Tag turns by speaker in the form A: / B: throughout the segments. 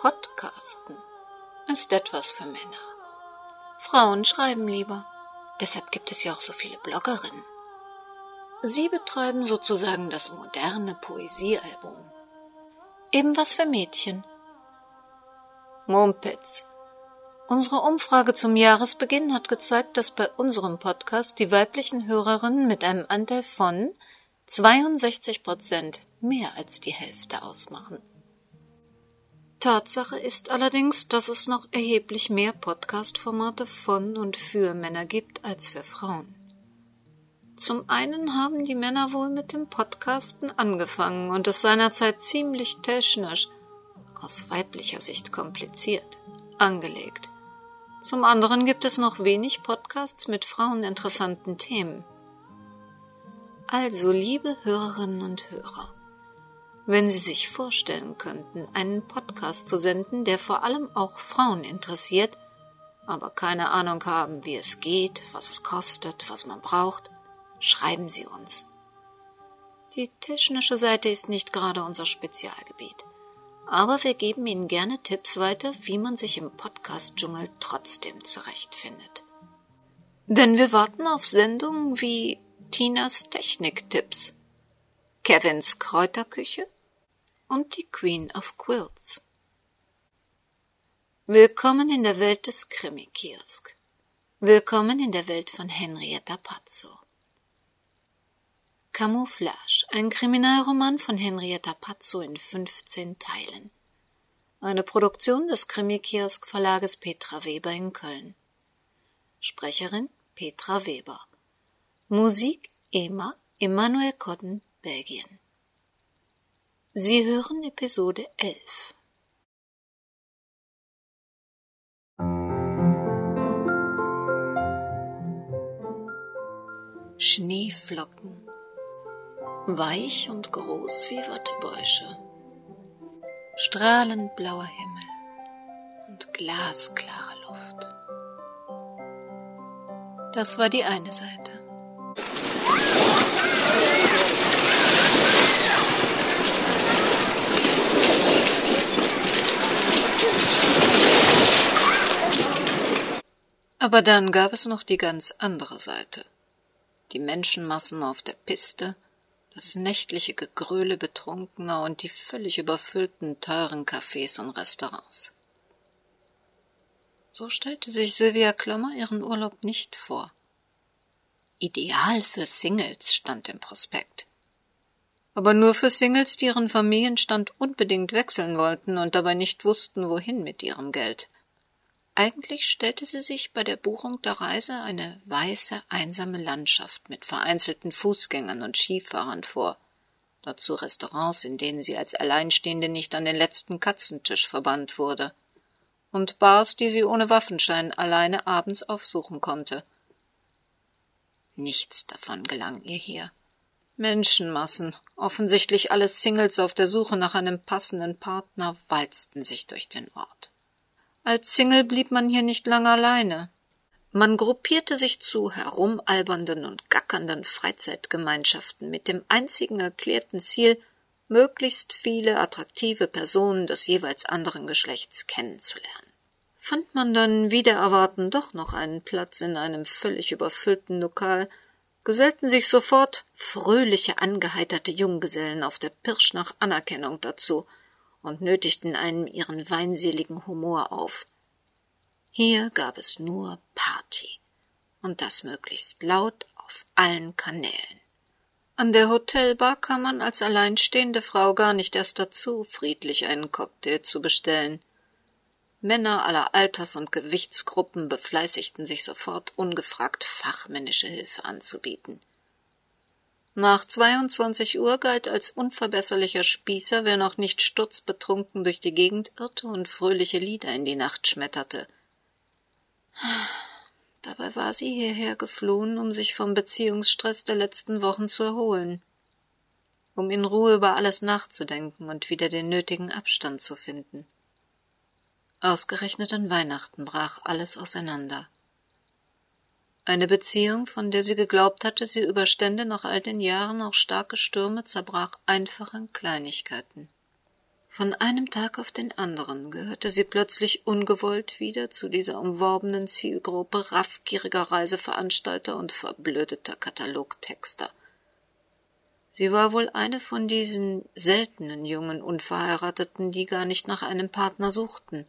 A: Podcasten ist etwas für Männer. Frauen schreiben lieber. Deshalb gibt es ja auch so viele Bloggerinnen. Sie betreiben sozusagen das moderne Poesiealbum. Eben was für Mädchen. Mumpitz. Unsere Umfrage zum Jahresbeginn hat gezeigt, dass bei unserem Podcast die weiblichen Hörerinnen mit einem Anteil von 62 Prozent mehr als die Hälfte ausmachen. Tatsache ist allerdings, dass es noch erheblich mehr Podcast-Formate von und für Männer gibt als für Frauen. Zum einen haben die Männer wohl mit dem Podcasten angefangen und es seinerzeit ziemlich technisch, aus weiblicher Sicht kompliziert, angelegt. Zum anderen gibt es noch wenig Podcasts mit fraueninteressanten Themen. Also, liebe Hörerinnen und Hörer, wenn Sie sich vorstellen könnten, einen Podcast zu senden, der vor allem auch Frauen interessiert, aber keine Ahnung haben, wie es geht, was es kostet, was man braucht, schreiben Sie uns. Die technische Seite ist nicht gerade unser Spezialgebiet, aber wir geben Ihnen gerne Tipps weiter, wie man sich im Podcast-Dschungel trotzdem zurechtfindet. Denn wir warten auf Sendungen wie Tinas Techniktipps, Kevins Kräuterküche und die Queen of Quilts. Willkommen in der Welt des Krimi-Kiosk. Willkommen in der Welt von Henrietta Pazzo. Camouflage, ein Kriminalroman von Henrietta Pazzo in 15 Teilen. Eine Produktion des Krimi-Kiosk Verlages Petra Weber in Köln. Sprecherin Petra Weber. Musik Ema Emanuel Cotton, Belgien. Sie hören Episode 11. Schneeflocken, weich und groß wie Wattebäusche, strahlend blauer Himmel und glasklare Luft. Das war die eine Seite. Aber dann gab es noch die ganz andere Seite. Die Menschenmassen auf der Piste, das nächtliche Gegröle Betrunkener und die völlig überfüllten teuren Cafés und Restaurants. So stellte sich Sylvia Klommer ihren Urlaub nicht vor. Ideal für Singles stand im Prospekt. Aber nur für Singles, die ihren Familienstand unbedingt wechseln wollten und dabei nicht wussten, wohin mit ihrem Geld. Eigentlich stellte sie sich bei der Buchung der Reise eine weiße, einsame Landschaft mit vereinzelten Fußgängern und Skifahrern vor, dazu Restaurants, in denen sie als Alleinstehende nicht an den letzten Katzentisch verbannt wurde, und Bars, die sie ohne Waffenschein alleine abends aufsuchen konnte. Nichts davon gelang ihr hier. Menschenmassen, offensichtlich alles Singles auf der Suche nach einem passenden Partner, walzten sich durch den Ort. Als Single blieb man hier nicht lange alleine. Man gruppierte sich zu herumalbernden und gackernden Freizeitgemeinschaften mit dem einzigen erklärten Ziel, möglichst viele attraktive Personen des jeweils anderen Geschlechts kennenzulernen. Fand man dann wieder erwarten doch noch einen Platz in einem völlig überfüllten Lokal, gesellten sich sofort fröhliche, angeheiterte Junggesellen auf der Pirsch nach Anerkennung dazu – und nötigten einem ihren weinseligen Humor auf. Hier gab es nur Party, und das möglichst laut auf allen Kanälen. An der Hotelbar kam man als alleinstehende Frau gar nicht erst dazu, friedlich einen Cocktail zu bestellen. Männer aller Alters und Gewichtsgruppen befleißigten sich sofort, ungefragt fachmännische Hilfe anzubieten. Nach 22 Uhr galt als unverbesserlicher Spießer, wer noch nicht sturzbetrunken durch die Gegend irrte und fröhliche Lieder in die Nacht schmetterte. Dabei war sie hierher geflohen, um sich vom Beziehungsstress der letzten Wochen zu erholen, um in Ruhe über alles nachzudenken und wieder den nötigen Abstand zu finden. Ausgerechnet an Weihnachten brach alles auseinander. Eine Beziehung, von der sie geglaubt hatte, sie überstände nach all den Jahren auch starke Stürme, zerbrach einfach in Kleinigkeiten. Von einem Tag auf den anderen gehörte sie plötzlich ungewollt wieder zu dieser umworbenen Zielgruppe raffgieriger Reiseveranstalter und verblödeter Katalogtexter. Sie war wohl eine von diesen seltenen jungen Unverheirateten, die gar nicht nach einem Partner suchten.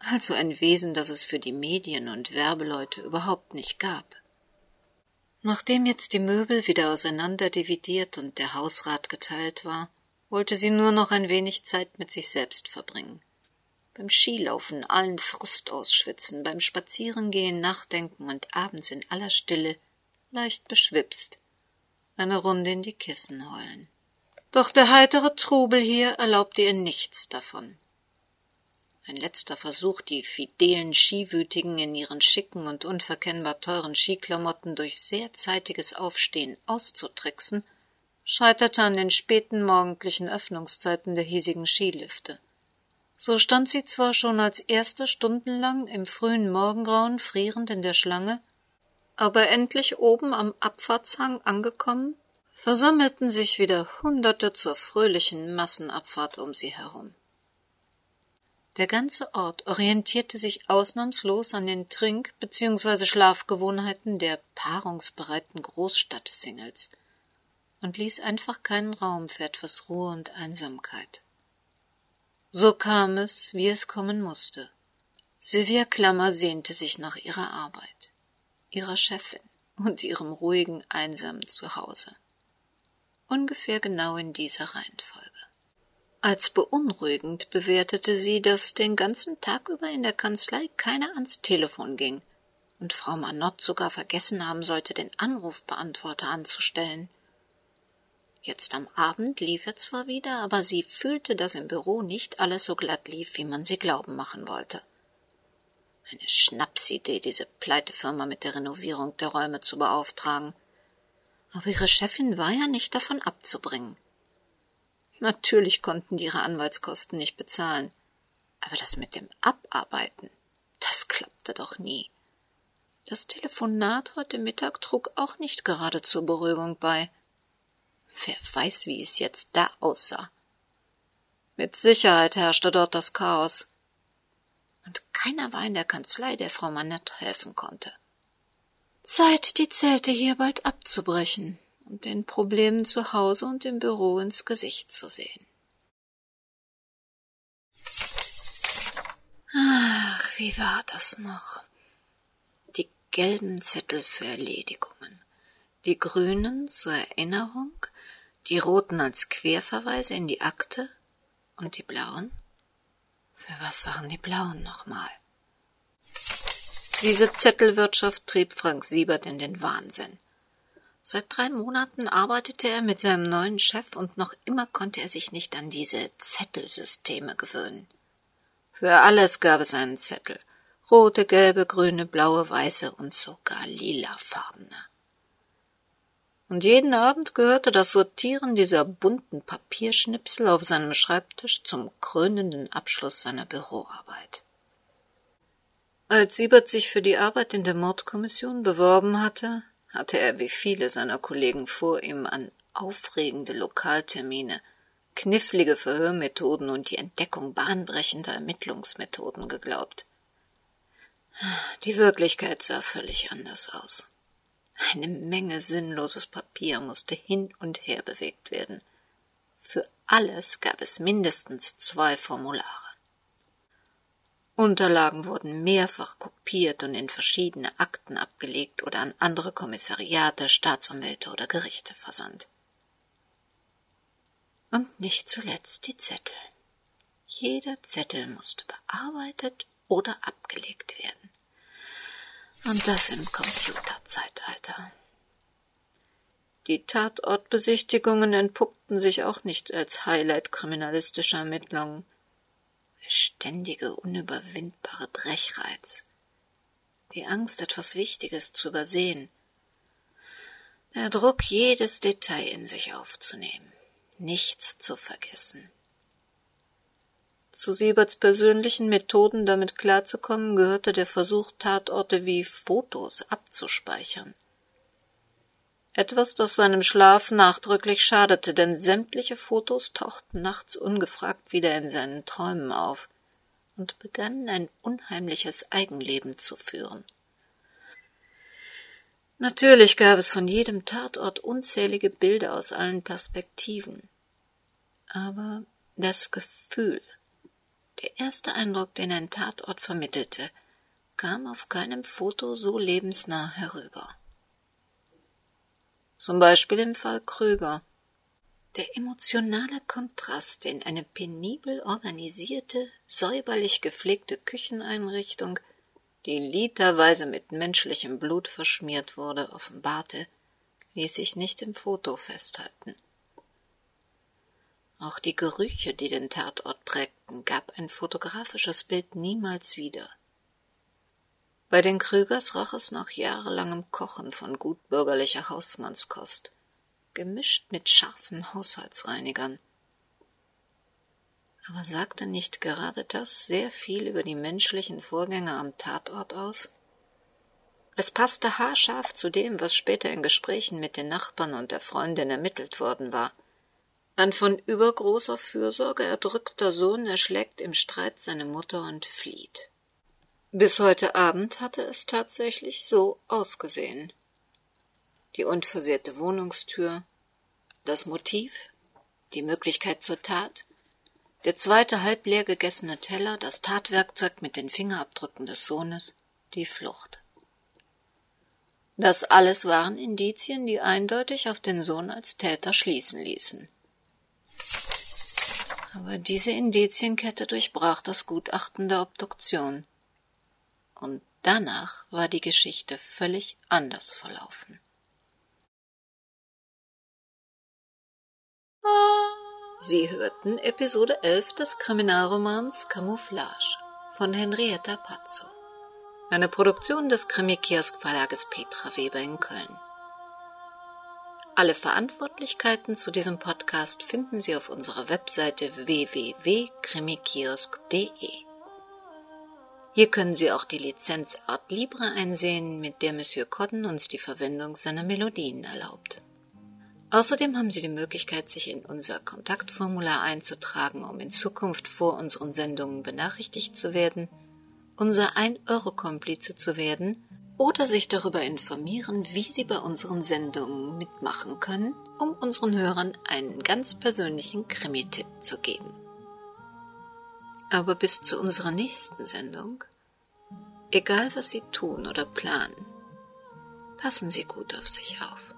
A: Also ein Wesen, das es für die Medien und Werbeleute überhaupt nicht gab. Nachdem jetzt die Möbel wieder auseinanderdividiert und der Hausrat geteilt war, wollte sie nur noch ein wenig Zeit mit sich selbst verbringen. Beim Skilaufen allen Frust ausschwitzen, beim Spazierengehen nachdenken und abends in aller Stille, leicht beschwipst, eine Runde in die Kissen heulen. Doch der heitere Trubel hier erlaubte ihr nichts davon. Ein letzter Versuch, die fidelen Skiwütigen in ihren schicken und unverkennbar teuren Skiklamotten durch sehr zeitiges Aufstehen auszutricksen, scheiterte an den späten morgendlichen Öffnungszeiten der hiesigen Skilifte. So stand sie zwar schon als erste stundenlang im frühen Morgengrauen frierend in der Schlange, aber endlich oben am Abfahrtshang angekommen, versammelten sich wieder Hunderte zur fröhlichen Massenabfahrt um sie herum. Der ganze Ort orientierte sich ausnahmslos an den Trink- bzw. Schlafgewohnheiten der paarungsbereiten Großstadt-Singles – und ließ einfach keinen Raum für etwas Ruhe und Einsamkeit. So kam es, wie es kommen musste. Sylvia Klammer sehnte sich nach ihrer Arbeit, ihrer Chefin und ihrem ruhigen, einsamen Zuhause. Ungefähr genau in dieser Reihenfolge. Als beunruhigend bewertete sie, dass den ganzen Tag über in der Kanzlei keiner ans Telefon ging und Frau Manott sogar vergessen haben sollte, den Anrufbeantworter anzustellen. Jetzt am Abend lief er zwar wieder, aber sie fühlte, dass im Büro nicht alles so glatt lief, wie man sie glauben machen wollte. Eine Schnapsidee, diese Pleitefirma mit der Renovierung der Räume zu beauftragen. Aber ihre Chefin war ja nicht davon abzubringen. Natürlich konnten die ihre Anwaltskosten nicht bezahlen. Aber das mit dem Abarbeiten, das klappte doch nie. Das Telefonat heute Mittag trug auch nicht gerade zur Beruhigung bei. Wer weiß, wie es jetzt da aussah. Mit Sicherheit herrschte dort das Chaos. Und keiner war in der Kanzlei, der Frau Manette helfen konnte. Zeit, die Zelte hier bald abzubrechen und den Problemen zu Hause und im Büro ins Gesicht zu sehen. Ach, wie war das noch? Die gelben Zettel für Erledigungen, die grünen zur Erinnerung, die roten als Querverweise in die Akte und die blauen? Für was waren die blauen nochmal? Diese Zettelwirtschaft trieb Frank Siebert in den Wahnsinn. Seit drei Monaten arbeitete er mit seinem neuen Chef und noch immer konnte er sich nicht an diese Zettelsysteme gewöhnen. Für alles gab es einen Zettel. Rote, gelbe, grüne, blaue, weiße und sogar lilafarbene und jeden Abend gehörte das Sortieren dieser bunten Papierschnipsel auf seinem Schreibtisch zum krönenden Abschluss seiner Büroarbeit. Als Siebert sich für die Arbeit in der Mordkommission beworben hatte, hatte er wie viele seiner Kollegen vor ihm an aufregende Lokaltermine, knifflige Verhörmethoden und die Entdeckung bahnbrechender Ermittlungsmethoden geglaubt. Die Wirklichkeit sah völlig anders aus. Eine Menge sinnloses Papier musste hin und her bewegt werden. Für alles gab es mindestens zwei Formulare. Unterlagen wurden mehrfach kopiert und in verschiedene Akten abgelegt oder an andere Kommissariate, Staatsanwälte oder Gerichte versandt. Und nicht zuletzt die Zettel. Jeder Zettel musste bearbeitet oder abgelegt werden. Und das im Computerzeitalter. Die Tatortbesichtigungen entpuppten sich auch nicht als Highlight kriminalistischer Ermittlungen. Der ständige, unüberwindbare Brechreiz. Die Angst, etwas Wichtiges zu übersehen. Der Druck, jedes Detail in sich aufzunehmen, nichts zu vergessen. Zu Sieberts persönlichen Methoden damit klarzukommen, gehörte der Versuch, Tatorte wie Fotos abzuspeichern. Etwas, das seinem Schlaf nachdrücklich schadete, denn sämtliche Fotos tauchten nachts ungefragt wieder in seinen Träumen auf und begannen ein unheimliches Eigenleben zu führen. Natürlich gab es von jedem Tatort unzählige Bilder aus allen Perspektiven. Aber das Gefühl, der erste Eindruck, den ein Tatort vermittelte, kam auf keinem Foto so lebensnah herüber. Zum Beispiel im Fall Krüger. Der emotionale Kontrast in eine penibel organisierte, säuberlich gepflegte Kücheneinrichtung, die literweise mit menschlichem Blut verschmiert wurde, offenbarte, ließ sich nicht im Foto festhalten. Auch die Gerüche, die den Tatort prägten, gab ein fotografisches Bild niemals wieder. Bei den Krügers roch es nach jahrelangem Kochen von gutbürgerlicher Hausmannskost, gemischt mit scharfen Haushaltsreinigern. Aber sagte nicht gerade das sehr viel über die menschlichen Vorgänge am Tatort aus? Es passte haarscharf zu dem, was später in Gesprächen mit den Nachbarn und der Freundin ermittelt worden war. Ein von übergroßer Fürsorge erdrückter Sohn erschlägt im Streit seine Mutter und flieht. Bis heute Abend hatte es tatsächlich so ausgesehen. Die unversehrte Wohnungstür, das Motiv, die Möglichkeit zur Tat, der zweite halb leer gegessene Teller, das Tatwerkzeug mit den Fingerabdrücken des Sohnes, die Flucht. Das alles waren Indizien, die eindeutig auf den Sohn als Täter schließen ließen. Aber diese Indizienkette durchbrach das Gutachten der Obduktion. Und danach war die Geschichte völlig anders verlaufen. Sie hörten Episode 11 des Kriminalromans Camouflage von Henrietta Pazzo. Eine Produktion des Krimi-Kiosk Verlages Petra Weber in Köln. Alle Verantwortlichkeiten zu diesem Podcast finden Sie auf unserer Webseite www.krimikiosk.de. Hier können Sie auch die Lizenz Art Libre einsehen, mit der Monsieur Cotton uns die Verwendung seiner Melodien erlaubt. Außerdem haben Sie die Möglichkeit, sich in unser Kontaktformular einzutragen, um in Zukunft vor unseren Sendungen benachrichtigt zu werden, unser 1-Euro-Komplize zu werden oder sich darüber informieren, wie Sie bei unseren Sendungen mitmachen können, um unseren Hörern einen ganz persönlichen Krimi-Tipp zu geben. Aber bis zu unserer nächsten Sendung, egal was Sie tun oder planen, passen Sie gut auf sich auf.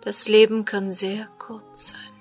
A: Das Leben kann sehr kurz sein.